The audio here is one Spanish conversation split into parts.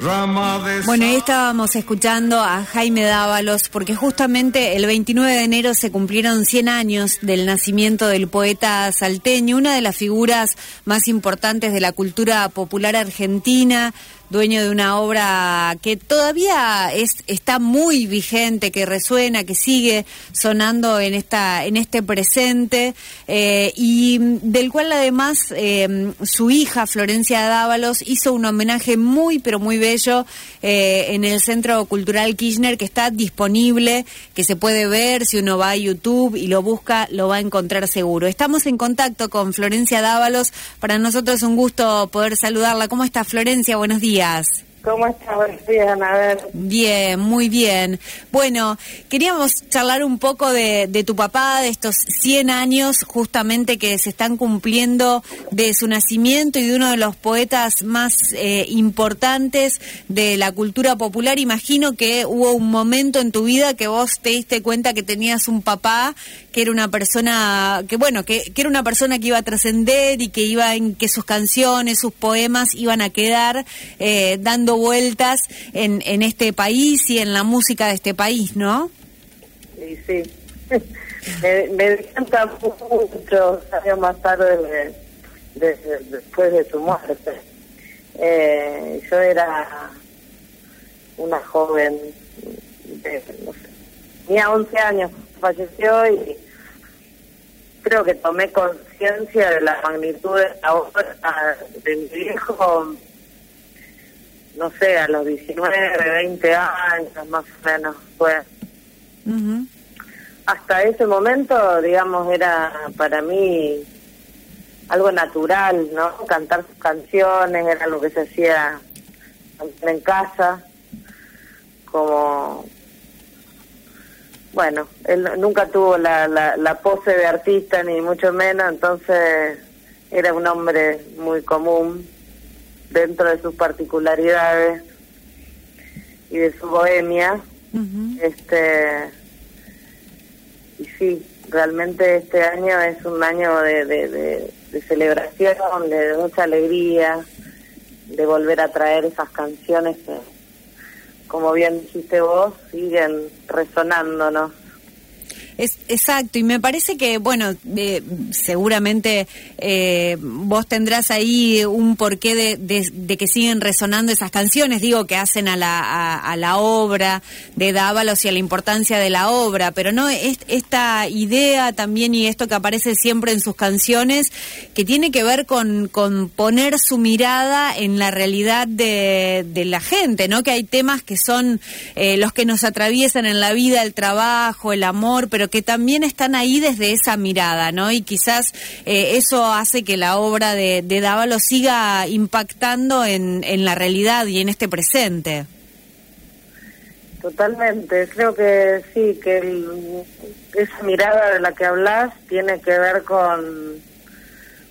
Bueno, ahí estábamos escuchando a Jaime Dávalos porque justamente el 29 de enero se cumplieron 100 años del nacimiento del poeta salteño, una de las figuras más importantes de la cultura popular argentina, dueño de una obra que todavía es, está muy vigente, que resuena, que sigue sonando en esta en este presente eh, y del cual además eh, su hija Florencia Dávalos hizo un homenaje muy pero muy bello eh, en el Centro Cultural Kirchner que está disponible, que se puede ver si uno va a YouTube y lo busca, lo va a encontrar seguro. Estamos en contacto con Florencia Dávalos. Para nosotros es un gusto poder saludarla. ¿Cómo está Florencia? Buenos días. Yes. ¿Cómo estás? Buenos días, ver. Bien, muy bien. Bueno, queríamos charlar un poco de, tu papá, de estos 100 años justamente que se están cumpliendo de su nacimiento y de uno de los poetas más eh, importantes de la cultura popular. Imagino que hubo un momento en tu vida que vos te diste cuenta que tenías un papá que era una persona, que bueno, que, que era una persona que iba a trascender y que iba en que sus canciones, sus poemas iban a quedar eh, dando vueltas en, en este país y en la música de este país, ¿no? Sí, sí. me, me encanta mucho años más tarde después de su muerte. Eh, yo era una joven, de, no sé, tenía 11 años, falleció y creo que tomé conciencia de la magnitud de la obra de mi viejo no sé, a los 19, 20 años más o menos fue. Hasta ese momento, digamos, era para mí algo natural, ¿no? Cantar sus canciones era lo que se hacía en casa, como, bueno, él nunca tuvo la, la, la pose de artista, ni mucho menos, entonces era un hombre muy común dentro de sus particularidades y de su bohemia. Este y sí, realmente este año es un año de, de, de, celebración, de mucha alegría, de volver a traer esas canciones que, como bien dijiste vos, siguen resonándonos. Es, exacto, y me parece que, bueno, seguramente eh, vos tendrás ahí un porqué de, de, que siguen resonando esas canciones, digo, que hacen a la, a, la obra de Dávalos y a la importancia de la obra, pero no es, esta idea también y esto que aparece siempre en sus canciones, que tiene que ver con, con poner su mirada en la realidad de, de la gente, ¿no? Que hay temas que son eh, los que nos atraviesan en la vida, el trabajo, el amor, pero que también están ahí desde esa mirada, ¿no? Y quizás eh, eso hace que la obra de, de Dávalo siga impactando en, en la realidad y en este presente. Totalmente, creo que sí, que esa mirada de la que hablas tiene que ver con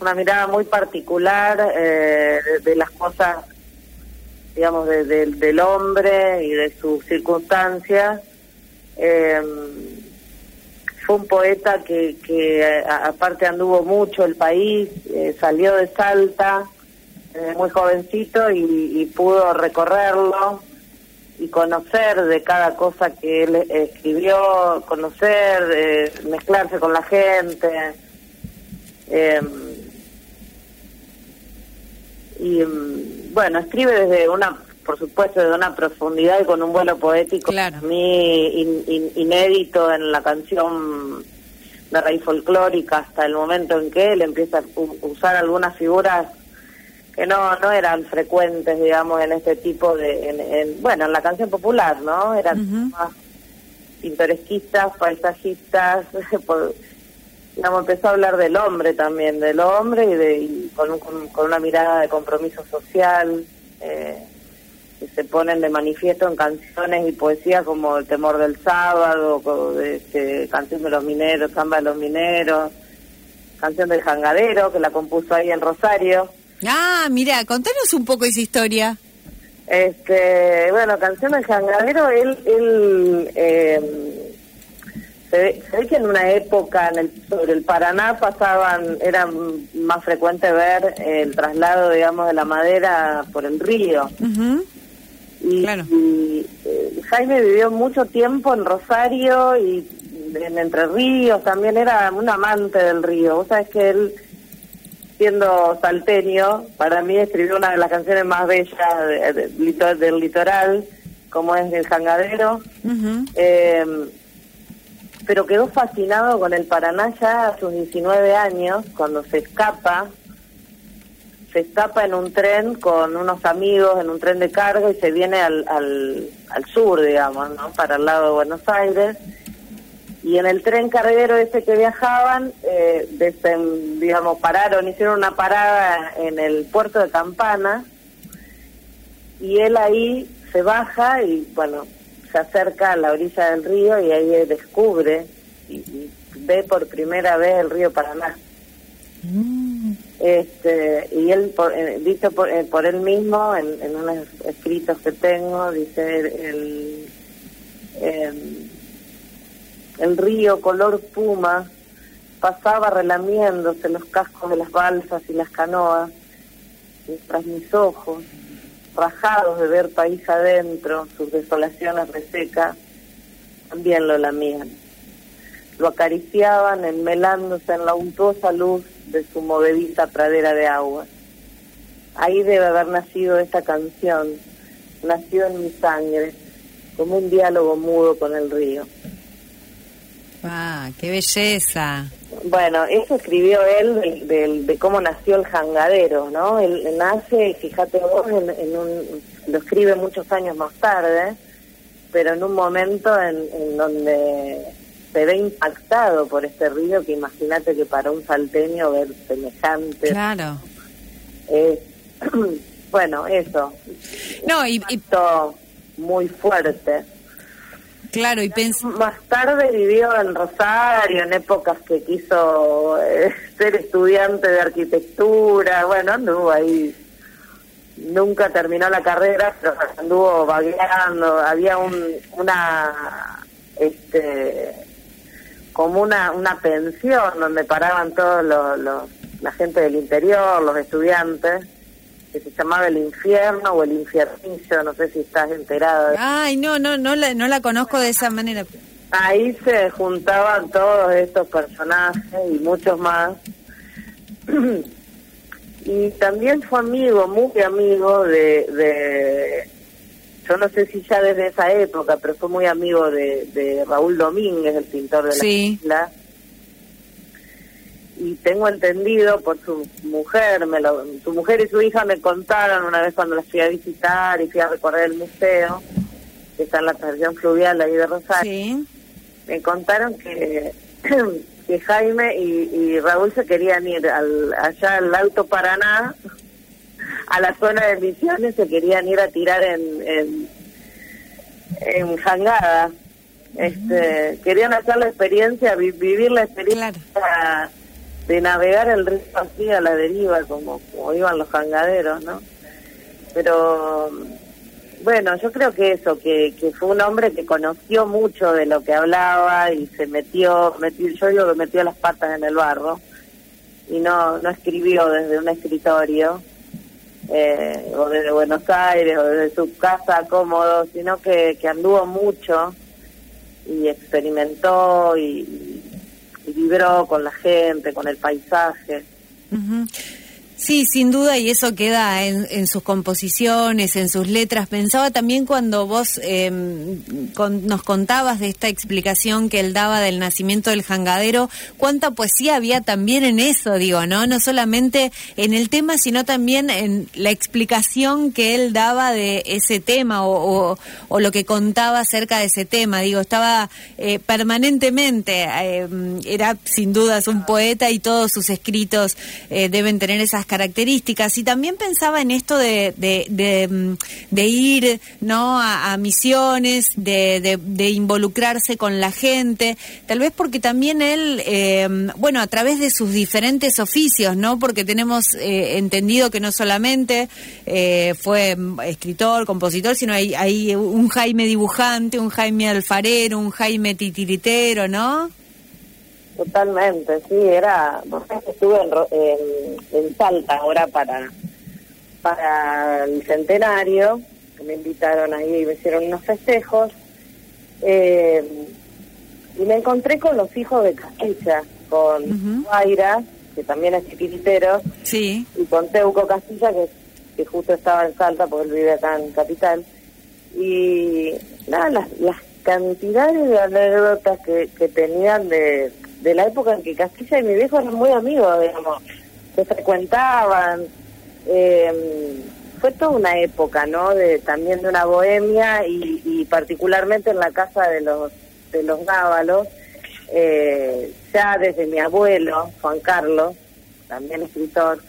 una mirada muy particular eh, de, las cosas, digamos, del hombre y de sus circunstancias. Eh, un poeta que, que aparte anduvo mucho el país, eh, salió de Salta eh, muy jovencito y, pudo recorrerlo y conocer de cada cosa que él escribió, conocer, eh, mezclarse con la gente. Em, y mm, bueno, escribe desde una por supuesto, de una profundidad y con un vuelo poético claro. mí inédito en la canción de raíz folclórica hasta el momento en que él empieza a usar algunas figuras que no no eran frecuentes, digamos, en este tipo de... bueno, en la canción popular, ¿no? Eran más pintoresquistas, paisajistas, digamos, empezó a hablar del hombre también, del hombre y, de, con, con, una mirada de compromiso social. Eh, que se ponen de manifiesto en canciones y poesía como El temor del sábado, este, Canción de los mineros, Samba de los mineros, Canción del jangadero, que la compuso ahí en Rosario. Ah, mira, contanos un poco esa historia. Este, bueno, Canción del jangadero, él, él eh, se, ve, que en una época en el, sobre el Paraná pasaban, era más frecuente ver el traslado, digamos, de la madera por el río. Y, eh, Jaime vivió mucho tiempo en Rosario y en Entre Ríos, también era un amante del río. Vos sabés que él, siendo salteño, para mí escribió una de las canciones más bellas del litoral, como es El Jangadero. eh, pero quedó fascinado con el Paraná ya a sus 19 años, cuando se escapa, se escapa en un tren con unos amigos, en un tren de carga y se viene al, al, al sur, digamos, ¿no? para el lado de Buenos Aires. Y en el tren carguero ese que viajaban, eh, digamos, pararon, hicieron una parada en el puerto de Campana y él ahí se baja y, bueno, se acerca a la orilla del río y ahí descubre y, ve por primera vez el río Paraná. Mm. Este, y él, por, eh, por, eh, por, él mismo, en, en, unos escritos que tengo, dice el, em, el río color puma pasaba relamiéndose los cascos de las balsas y las canoas, tras mis ojos rajados de ver país adentro, sus desolaciones resecas, también lo lamían. Lo acariciaban enmelándose en la untuosa luz de su movediza pradera de agua. Ahí debe haber nacido esta canción, nació en mi sangre, como un diálogo mudo con el río. ¡Ah, qué belleza! Bueno, eso escribió él de, cómo nació el jangadero, ¿no? Él, nace, fíjate vos, en, un, lo escribe muchos años más tarde, pero en un momento en, donde se ve impactado por este río que imagínate que para un salteño ver semejante. Claro. bueno, eso. No, y, y... muy fuerte. Claro, y pens Más tarde vivió en Rosario, en épocas que quiso eh, ser estudiante de arquitectura, bueno, anduvo ahí. Nunca terminó la carrera, pero anduvo vagueando. Había un, una, este, como una, una pensión donde paraban todos los, la gente del interior, los estudiantes que se llamaba El Infierno o El Infiernicio, no sé si estás enterada. Ay, no, no, no la, no la conozco de esa manera. Ahí se juntaban todos estos personajes y muchos más. y también fue amigo, muy amigo de, de, yo no sé si ya desde esa época, pero fue muy amigo de, de Raúl Domínguez, el pintor de la isla. Y tengo entendido por su mujer, me lo, su mujer y su hija me contaron una vez cuando las fui a visitar y fui a recorrer el museo, que está en la estación fluvial ahí de Rosario, me contaron que, que Jaime y, Raúl se querían ir al, allá al Alto Paraná, a la zona de Misiones, se querían ir a tirar en, en, en jangada. Este, querían hacer la experiencia, vivir la experiencia de navegar el río así a la deriva, como, como iban los jangaderos, ¿no? Pero bueno, yo creo que eso, que, que fue un hombre que conoció mucho de lo que hablaba y se metió, metió yo digo que metió las patas en el barro y no, no escribió desde un escritorio eh, o desde Buenos Aires o desde su casa cómodo, sino que, que anduvo mucho y experimentó y, vibró con la gente, con el paisaje. Sí, sin duda, y eso queda en, sus composiciones, en sus letras. Pensaba también cuando vos em, nos contabas de esta explicación que él daba del nacimiento del jangadero, cuánta poesía había también en eso, digo, ¿no? No solamente en el tema, sino también en la explicación que él daba de ese tema o, lo que contaba acerca de ese tema. Digo, estaba eh, permanentemente, em, era sin dudas un poeta y todos sus escritos eh, deben tener esas características y también pensaba en esto de, de, mm, ir no a, misiones, de, de, involucrarse con la gente, tal vez porque también él, em, bueno, a través de sus diferentes oficios, ¿no? Porque tenemos eh, entendido que no solamente eh, fue escritor, compositor, sino hay, hay un Jaime dibujante, un Jaime alfarero, un Jaime titiritero, ¿no? Totalmente, sí, era, estuve en, en, Salta ahora para, para el centenario, me invitaron ahí y me hicieron unos festejos. Eh, y me encontré con los hijos de Castilla, con Mayra, que también es titiritero, sí. y con Teuco Castilla, que, que justo estaba en Salta, porque él vive acá en Capital. Y nada, las, las cantidades de anécdotas que, que tenían de, de la época en que Castilla y mi viejo eran muy amigos, digamos, se frecuentaban. Eh, fue toda una época, ¿no? De, también de una bohemia y, y particularmente en la casa de los de los Gábalos, eh, ya desde mi abuelo, Juan Carlos, también escritor,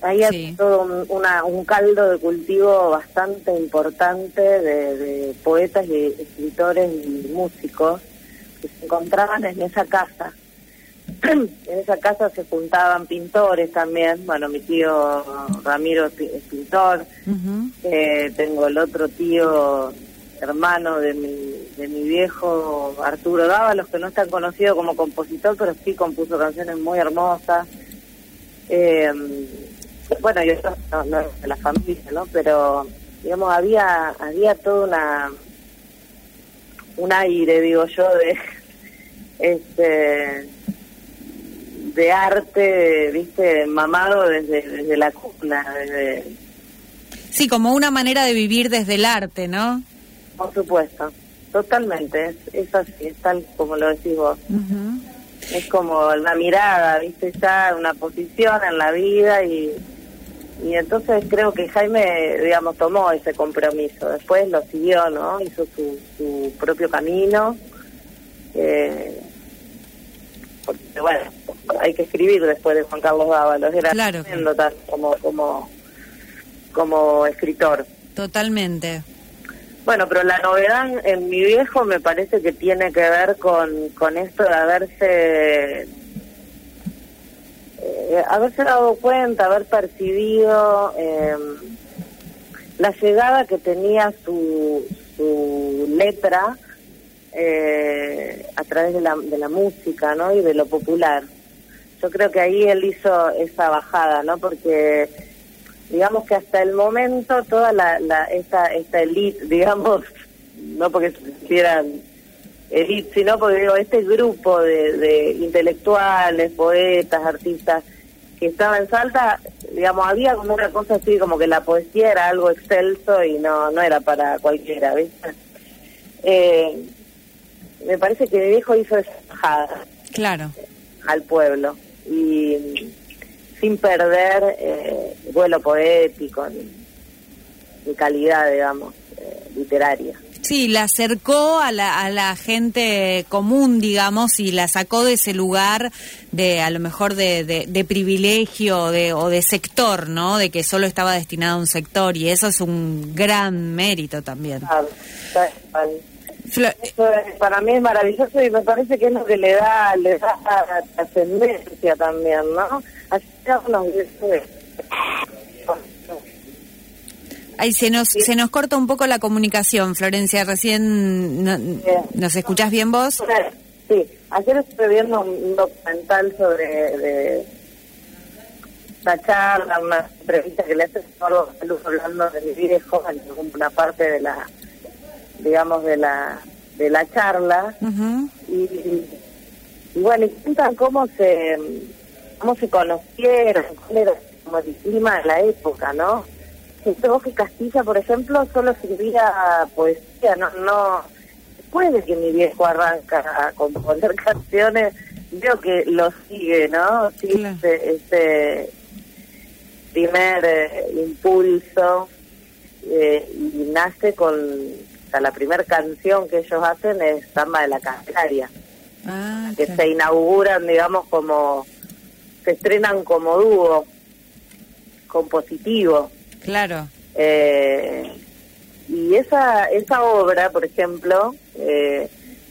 había todo un, una, un caldo de cultivo bastante importante de, de poetas y escritores y músicos que se encontraban en esa casa. en esa casa se juntaban pintores también. Bueno, mi tío Ramiro es pintor. eh, tengo el otro tío hermano de mi, de mi viejo Arturo Dávalos, que no es tan conocido como compositor, pero sí compuso canciones muy hermosas. Eh, bueno, yo no, no de la familia, ¿no? Pero, digamos, había había toda una un aire, digo yo, de este de arte, viste, mamado desde, desde la cuna, desde... Sí, como una manera de vivir desde el arte, ¿no? Por supuesto, totalmente, es, así, es tal como lo decís vos. Es como la mirada, viste, ya una posición en la vida y, y entonces creo que Jaime, digamos, tomó ese compromiso, después lo siguió, ¿no? Hizo su, su propio camino. Eh, porque bueno, hay que escribir después de Juan Carlos Dávalos, era claro. como, como, como escritor. Totalmente. Bueno, pero la novedad en mi viejo me parece que tiene que ver con, con esto de haberse eh, haberse dado cuenta, haber percibido eh, la llegada que tenía su, su letra eh, a través de la, de la música ¿no? y de lo popular. Yo creo que ahí él hizo esa bajada, ¿no? Porque digamos que hasta el momento toda la, la esta, esta elite, digamos, no porque quieran elite, sino porque digo, este grupo de, de intelectuales, poetas, artistas que estaba en Salta, digamos, había como una cosa así, como que la poesía era algo excelso y no, no era para cualquiera, ¿viste? Eh, me parece que mi viejo hizo esa bajada. Claro. Al pueblo. Y sin perder eh, vuelo poético ni, calidad, digamos, eh, literaria. Sí, la acercó a la, a la gente común, digamos, y la sacó de ese lugar de, a lo mejor, de, de, privilegio de, o de sector, ¿no? De que solo estaba destinado a un sector, y eso es un gran mérito también. Claro, eso para mí es maravilloso y me parece que es lo que le da, le da ascendencia también, ¿no? Así unos Ahí se nos, se nos corta un poco la comunicación, Florencia. Recién, ¿nos escuchás bien vos? Sí, ayer estuve viendo un documental sobre de, la charla, una entrevista que le hace Luz hablando de mi viejo en una parte de la, digamos, de la de la charla. y, y, bueno, y cuentan cómo se cómo se conocieron, cuál era como el clima de la época, ¿no? Que Castilla, por ejemplo, solo escribía poesía, no, no, después de que mi viejo arranca a componer canciones, veo que lo sigue, ¿no? Sí, ese, primer eh, impulso eh, y nace con la primera canción que ellos hacen es Samba de la Candelaria, ah, que se inauguran, digamos, como se estrenan como dúo compositivo. Claro. Eh, y esa esa obra, por ejemplo, eh,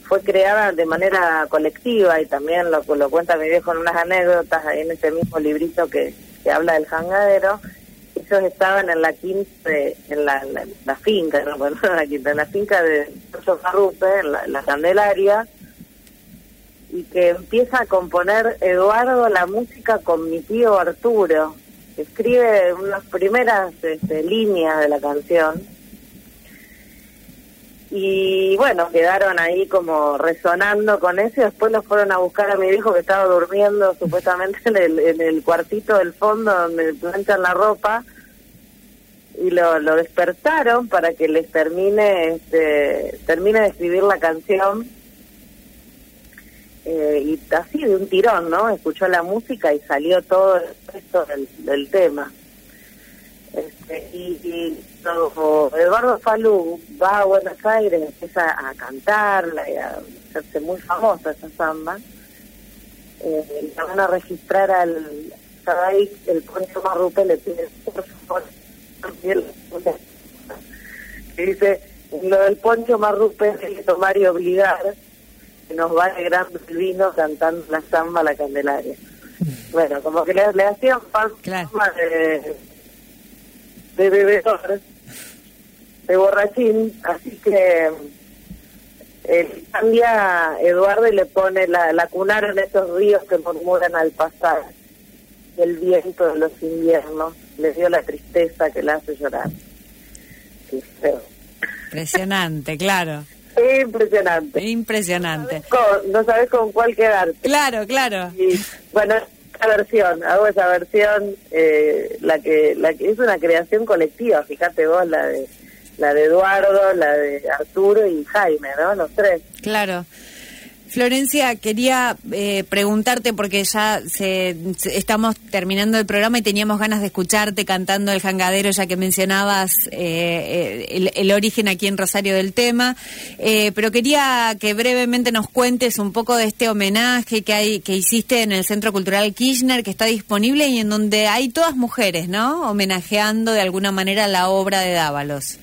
fue creada de manera colectiva y también lo, lo cuenta mi viejo en unas anécdotas en ese mismo librito que, que habla del jangadero. Ellos estaban en la quinta, en la, la, finca, no, bueno, en la quinta, en la finca de Carrupe, en la, la Candelaria, y que empieza a componer Eduardo la música con mi tío Arturo. Escribe unas primeras este, líneas de la canción. Y bueno, quedaron ahí como resonando con eso y después los fueron a buscar a mi hijo que estaba durmiendo supuestamente en el, en el cuartito del fondo donde planchan la ropa. Y lo, lo despertaron para que les termine este, termine de escribir la canción eh, y así de un tirón, ¿no? Escuchó la música y salió todo el resto del, tema. Este, y, Eduardo Falú va a Buenos Aires, empieza a cantarla y a hacerse muy famosa esa samba. Eh, y van a registrar al ahí el Poncho Marrupe le pide por favor que dice lo del Poncho Marrupe es que tomar y obligar nos va alegrando el vino cantando la samba a la Candelaria. Bueno, como que le, le hacían falta de, de bebedor, de borrachín, así que él cambia Eduardo y le pone la, la cunaron esos ríos que murmuran al pasar, el viento de los inviernos, le dio la tristeza que le hace llorar. Impresionante, claro. Impresionante. Impresionante. No sabes con, cuál quedarte. Claro, claro. Y, bueno, esa versión, hago esa versión, eh, la que la que es una creación colectiva, fíjate vos, la de la de Eduardo, la de Arturo y Jaime, ¿no? Los tres. Claro. Florencia, quería eh, preguntarte, porque ya se, estamos terminando el programa y teníamos ganas de escucharte cantando el jangadero, ya que mencionabas eh, eh, el, origen aquí en Rosario del tema, pero quería que brevemente nos cuentes un poco de este homenaje que, hay, que hiciste en el Centro Cultural Kirchner, que está disponible y en donde hay todas mujeres, ¿no? Homenajeando de alguna manera la obra de Dávalos.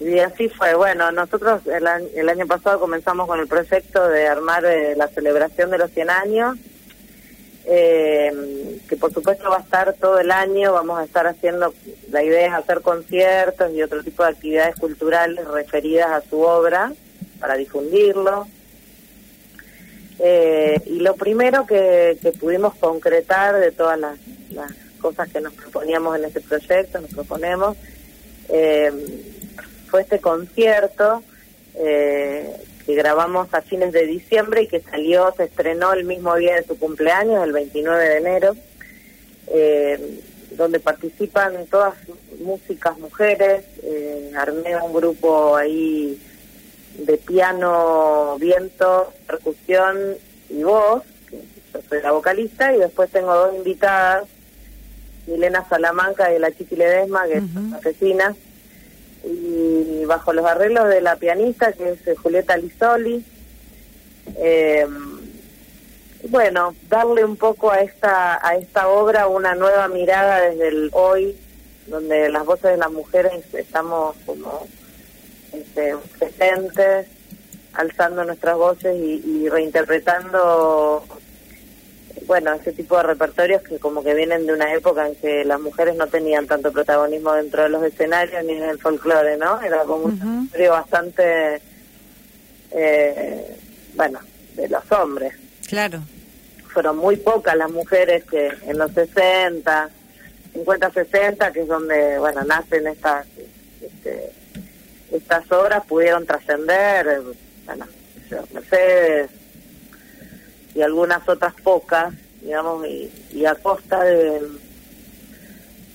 Y así fue. Bueno, nosotros el, el año pasado comenzamos con el proyecto de armar eh, la celebración de los 100 años, eh, que por supuesto va a estar todo el año. Vamos a estar haciendo, la idea es hacer conciertos y otro tipo de actividades culturales referidas a su obra para difundirlo. Eh, y lo primero que, que, pudimos concretar de todas las, cosas que nos proponíamos en este proyecto, nos proponemos, eh, fue este concierto eh, que grabamos a fines de diciembre y que salió, se estrenó el mismo día de su cumpleaños, el 29 de enero, eh, donde participan todas músicas mujeres, eh, armé un grupo ahí de piano, viento, percusión y voz, yo soy la vocalista, y después tengo dos invitadas, Milena Salamanca y la Chiqui Ledesma, que son asesinas, y bajo los arreglos de la pianista que es eh, Julieta Lisoli. Eh, bueno, darle un poco a esta a esta obra una nueva mirada desde el hoy, donde las voces de las mujeres estamos como este, presentes, alzando nuestras voces y reinterpretando bueno, ese tipo de repertorios que como que vienen de una época en que las mujeres no tenían tanto protagonismo dentro de los escenarios ni en el folclore, ¿no? Era como un repertorio bastante, eh, bueno, de los hombres. Claro. Fueron muy pocas las mujeres que en los 60, 50, 60, que es donde, bueno, nacen estas, este, estas obras, pudieron trascender, bueno, Mercedes, y algunas otras pocas, digamos, y, a costa de,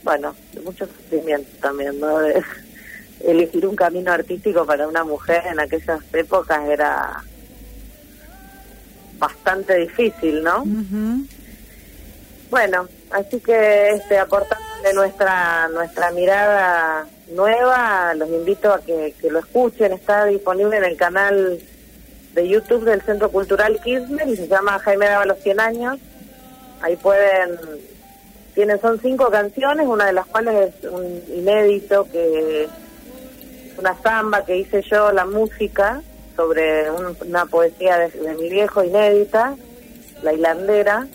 bueno, de mucho sufrimiento también, ¿no? De elegir un camino artístico para una mujer en aquellas épocas era bastante difícil, ¿no? Bueno, así que este aportándole nuestra nuestra mirada nueva, los invito a que, que lo escuchen, está disponible en el canal de YouTube del Centro Cultural y se llama Jaime Daba los 100 años. Ahí pueden, tienen, son cinco canciones, una de las cuales es un inédito que es una samba que hice yo, la música, sobre una poesía de, mi viejo inédita, La Hilandera.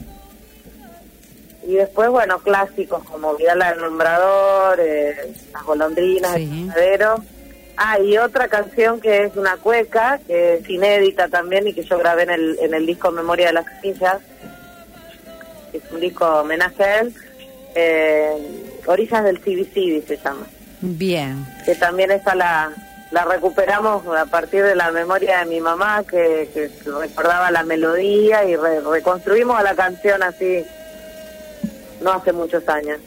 Y después, bueno, clásicos como Vidal el Nombrador, eh, Las Golondrinas, El Panadero Ah, y otra canción que es una cueca, que es inédita también y que yo grabé en el, en el disco Memoria de las Sillas, es un disco homenaje a él, eh, Orillas del CBCB se llama. Bien. Que también está la, la recuperamos a partir de la memoria de mi mamá que, recordaba la melodía y reconstruimos la canción así no hace muchos años.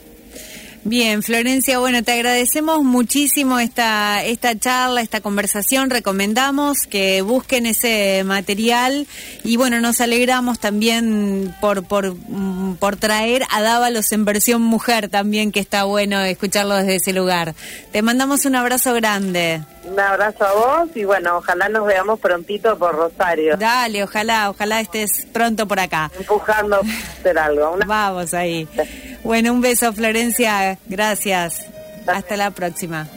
Bien, Florencia, bueno, te agradecemos muchísimo esta, esta charla, esta conversación. Recomendamos que busquen ese material y bueno, nos alegramos también por, por, mm, por traer a Dávalos en versión mujer también, que está bueno escucharlo desde ese lugar. Te mandamos un abrazo grande. Un abrazo a vos y bueno, ojalá nos veamos prontito por Rosario. Dale, ojalá, ojalá estés pronto por acá. Empujando a hacer algo. Vamos ahí. Bueno, un beso, Florencia. Gracias. Hasta la próxima.